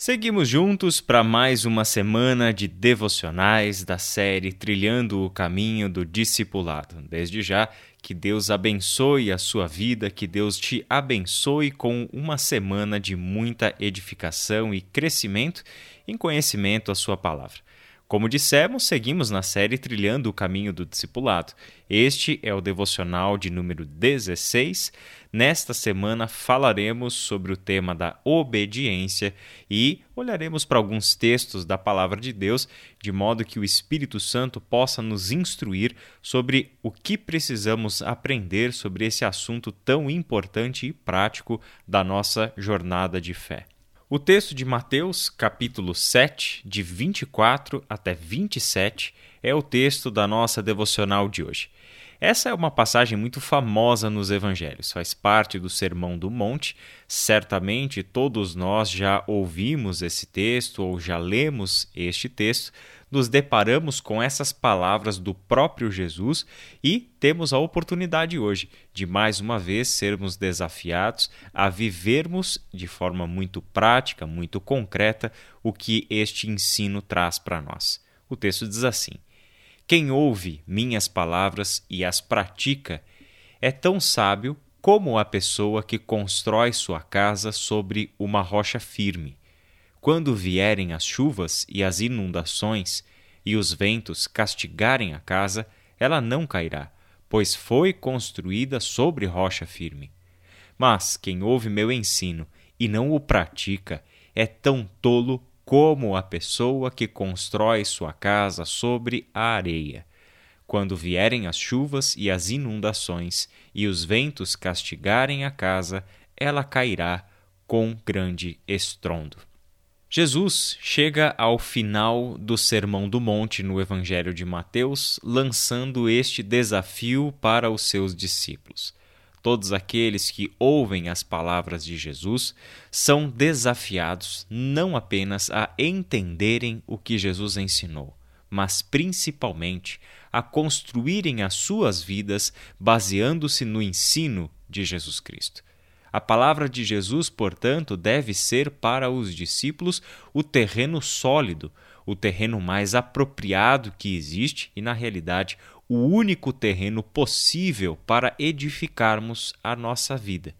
Seguimos juntos para mais uma semana de devocionais da série Trilhando o Caminho do Discipulado. Desde já, que Deus abençoe a sua vida, que Deus te abençoe com uma semana de muita edificação e crescimento em conhecimento à sua palavra. Como dissemos, seguimos na série Trilhando o Caminho do Discipulado. Este é o devocional de número 16. Nesta semana falaremos sobre o tema da obediência e olharemos para alguns textos da Palavra de Deus, de modo que o Espírito Santo possa nos instruir sobre o que precisamos aprender sobre esse assunto tão importante e prático da nossa jornada de fé. O texto de Mateus, capítulo 7, de 24 até 27, é o texto da nossa devocional de hoje. Essa é uma passagem muito famosa nos evangelhos, faz parte do Sermão do Monte. Certamente todos nós já ouvimos esse texto ou já lemos este texto, nos deparamos com essas palavras do próprio Jesus e temos a oportunidade hoje de mais uma vez sermos desafiados a vivermos de forma muito prática, muito concreta, o que este ensino traz para nós. O texto diz assim: Quem ouve minhas palavras e as pratica é tão sábio como a pessoa que constrói sua casa sobre uma rocha firme. Quando vierem as chuvas e as inundações, e os ventos castigarem a casa, ela não cairá, pois foi construída sobre rocha firme. Mas quem ouve meu ensino e não o pratica é tão tolo como a pessoa que constrói sua casa sobre a areia. Quando vierem as chuvas e as inundações e os ventos castigarem a casa, ela cairá com grande estrondo. Jesus chega ao final do Sermão do Monte no Evangelho de Mateus, lançando este desafio para os seus discípulos. Todos aqueles que ouvem as palavras de Jesus são desafiados não apenas a entenderem o que Jesus ensinou, mas principalmente a construírem as suas vidas baseando-se no ensino de Jesus Cristo. A palavra de Jesus, portanto, deve ser para os discípulos o terreno sólido, o terreno mais apropriado que existe e, na realidade, o único terreno possível para edificarmos a nossa vida.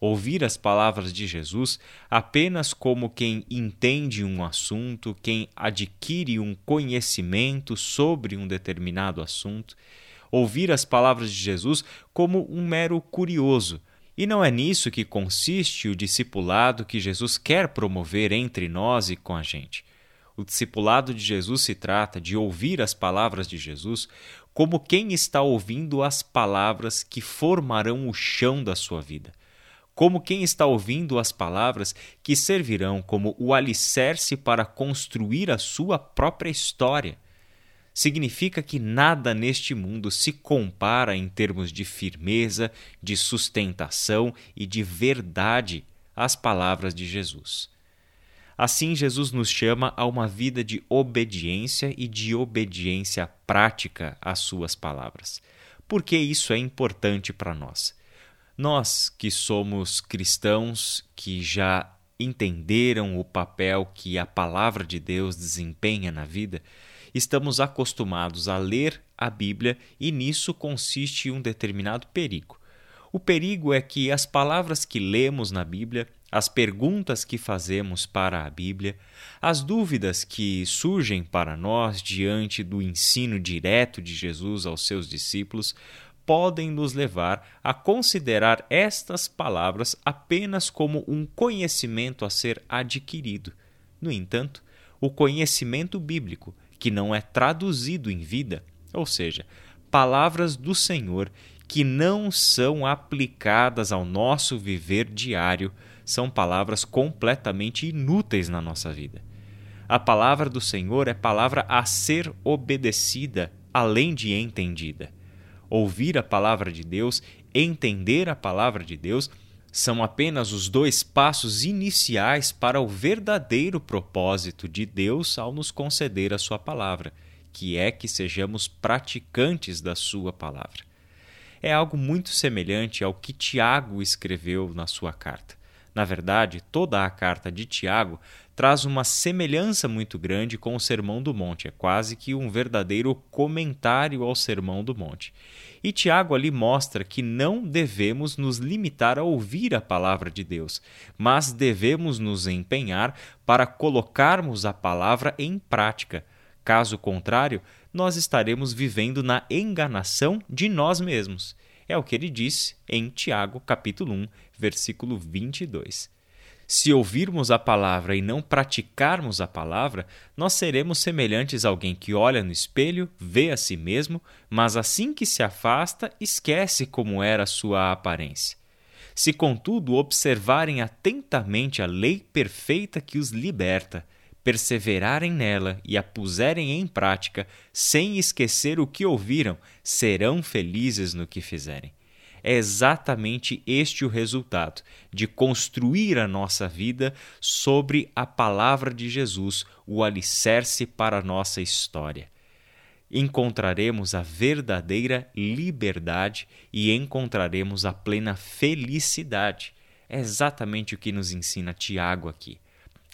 Ouvir as palavras de Jesus apenas como quem entende um assunto, quem adquire um conhecimento sobre um determinado assunto, ouvir as palavras de Jesus como um mero curioso e não é nisso que consiste o discipulado que Jesus quer promover entre nós e com a gente. O discipulado de Jesus se trata de ouvir as palavras de Jesus como quem está ouvindo as palavras que formarão o chão da sua vida, como quem está ouvindo as palavras que servirão como o alicerce para construir a sua própria história significa que nada neste mundo se compara em termos de firmeza, de sustentação e de verdade às palavras de Jesus. Assim, Jesus nos chama a uma vida de obediência e de obediência prática às Suas palavras. Por que isso é importante para nós? Nós que somos cristãos, que já entenderam o papel que a palavra de Deus desempenha na vida, estamos acostumados a ler a Bíblia e nisso consiste um determinado perigo. O perigo é que as palavras que lemos na Bíblia, as perguntas que fazemos para a Bíblia, as dúvidas que surgem para nós diante do ensino direto de Jesus aos seus discípulos, podem nos levar a considerar estas palavras apenas como um conhecimento a ser adquirido. No entanto, o conhecimento bíblico que não é traduzido em vida, ou seja, palavras do Senhor que não são aplicadas ao nosso viver diário, são palavras completamente inúteis na nossa vida. A palavra do Senhor é palavra a ser obedecida, além de entendida. Ouvir a palavra de Deus, entender a palavra de Deus, são apenas os dois passos iniciais para o verdadeiro propósito de Deus ao nos conceder a Sua palavra, que é que sejamos praticantes da Sua palavra. É algo muito semelhante ao que Tiago escreveu na sua carta. Na verdade, toda a carta de Tiago traz uma semelhança muito grande com o Sermão do Monte, é quase que um verdadeiro comentário ao Sermão do Monte. E Tiago ali mostra que não devemos nos limitar a ouvir a palavra de Deus, mas devemos nos empenhar para colocarmos a palavra em prática. Caso contrário, nós estaremos vivendo na enganação de nós mesmos. É o que ele disse em Tiago, capítulo 1, versículo 22. Se ouvirmos a palavra e não praticarmos a palavra, nós seremos semelhantes a alguém que olha no espelho, vê a si mesmo, mas assim que se afasta, esquece como era sua aparência. Se, contudo, observarem atentamente a lei perfeita que os liberta, perseverarem nela e a puserem em prática, sem esquecer o que ouviram, serão felizes no que fizerem. É exatamente este o resultado de construir a nossa vida sobre a palavra de Jesus, o alicerce para a nossa história. Encontraremos a verdadeira liberdade e encontraremos a plena felicidade. É exatamente o que nos ensina Tiago aqui.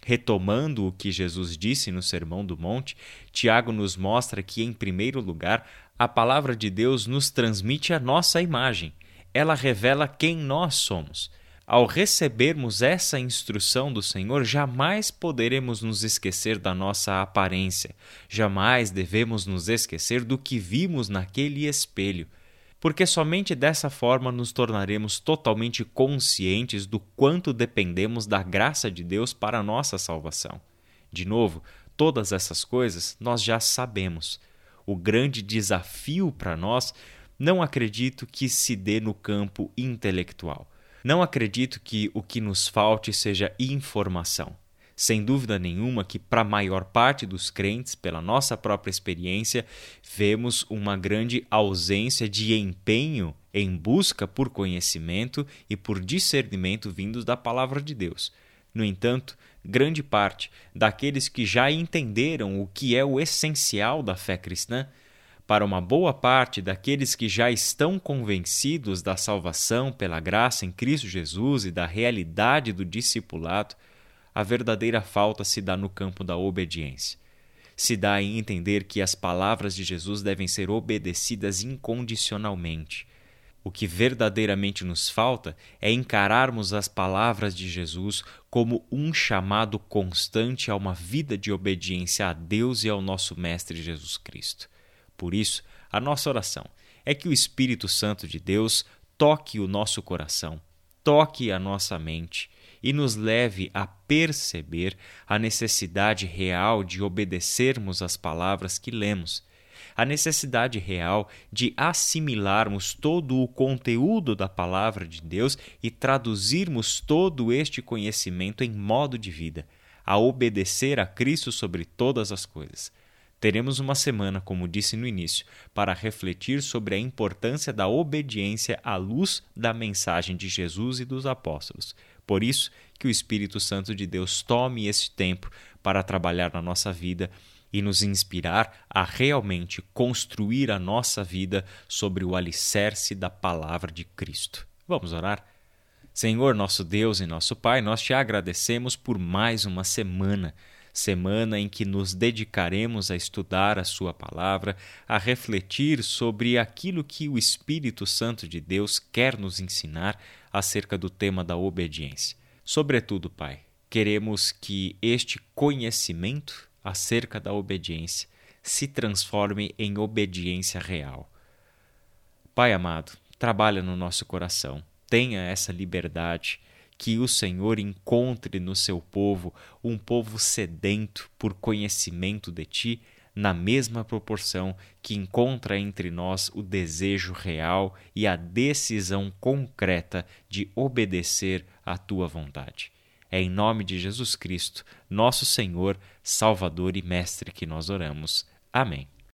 Retomando o que Jesus disse no Sermão do Monte, Tiago nos mostra que, em primeiro lugar, a palavra de Deus nos transmite a nossa imagem. Ela revela quem nós somos. Ao recebermos essa instrução do Senhor, jamais poderemos nos esquecer da nossa aparência, jamais devemos nos esquecer do que vimos naquele espelho, porque somente dessa forma nos tornaremos totalmente conscientes do quanto dependemos da graça de Deus para a nossa salvação. De novo, todas essas coisas nós já sabemos. O grande desafio para nós não acredito que se dê no campo intelectual. Não acredito que o que nos falte seja informação. Sem dúvida nenhuma que, para a maior parte dos crentes, pela nossa própria experiência, vemos uma grande ausência de empenho em busca por conhecimento e por discernimento vindos da palavra de Deus. No entanto, grande parte daqueles que já entenderam o que é o essencial da fé cristã para uma boa parte daqueles que já estão convencidos da salvação pela graça em Cristo Jesus e da realidade do discipulado, a verdadeira falta se dá no campo da obediência. Se dá em entender que as palavras de Jesus devem ser obedecidas incondicionalmente. O que verdadeiramente nos falta é encararmos as palavras de Jesus como um chamado constante a uma vida de obediência a Deus e ao nosso Mestre Jesus Cristo. Por isso, a nossa oração é que o Espírito Santo de Deus toque o nosso coração, toque a nossa mente e nos leve a perceber a necessidade real de obedecermos às palavras que lemos, a necessidade real de assimilarmos todo o conteúdo da palavra de Deus e traduzirmos todo este conhecimento em modo de vida, a obedecer a Cristo sobre todas as coisas. Teremos uma semana, como disse no início, para refletir sobre a importância da obediência à luz da mensagem de Jesus e dos apóstolos. Por isso, que o Espírito Santo de Deus tome esse tempo para trabalhar na nossa vida e nos inspirar a realmente construir a nossa vida sobre o alicerce da palavra de Cristo. Vamos orar? Senhor, nosso Deus e nosso Pai, nós te agradecemos por mais uma semana semana em que nos dedicaremos a estudar a Sua palavra, a refletir sobre aquilo que o Espírito Santo de Deus quer nos ensinar acerca do tema da obediência. Sobretudo, Pai, queremos que este conhecimento acerca da obediência se transforme em obediência real. Pai amado, trabalha no nosso coração, tenha essa liberdade que o Senhor encontre no seu povo um povo sedento por conhecimento de ti, na mesma proporção que encontra entre nós o desejo real e a decisão concreta de obedecer à tua vontade. É em nome de Jesus Cristo, nosso Senhor, Salvador e Mestre, que nós oramos. Amém.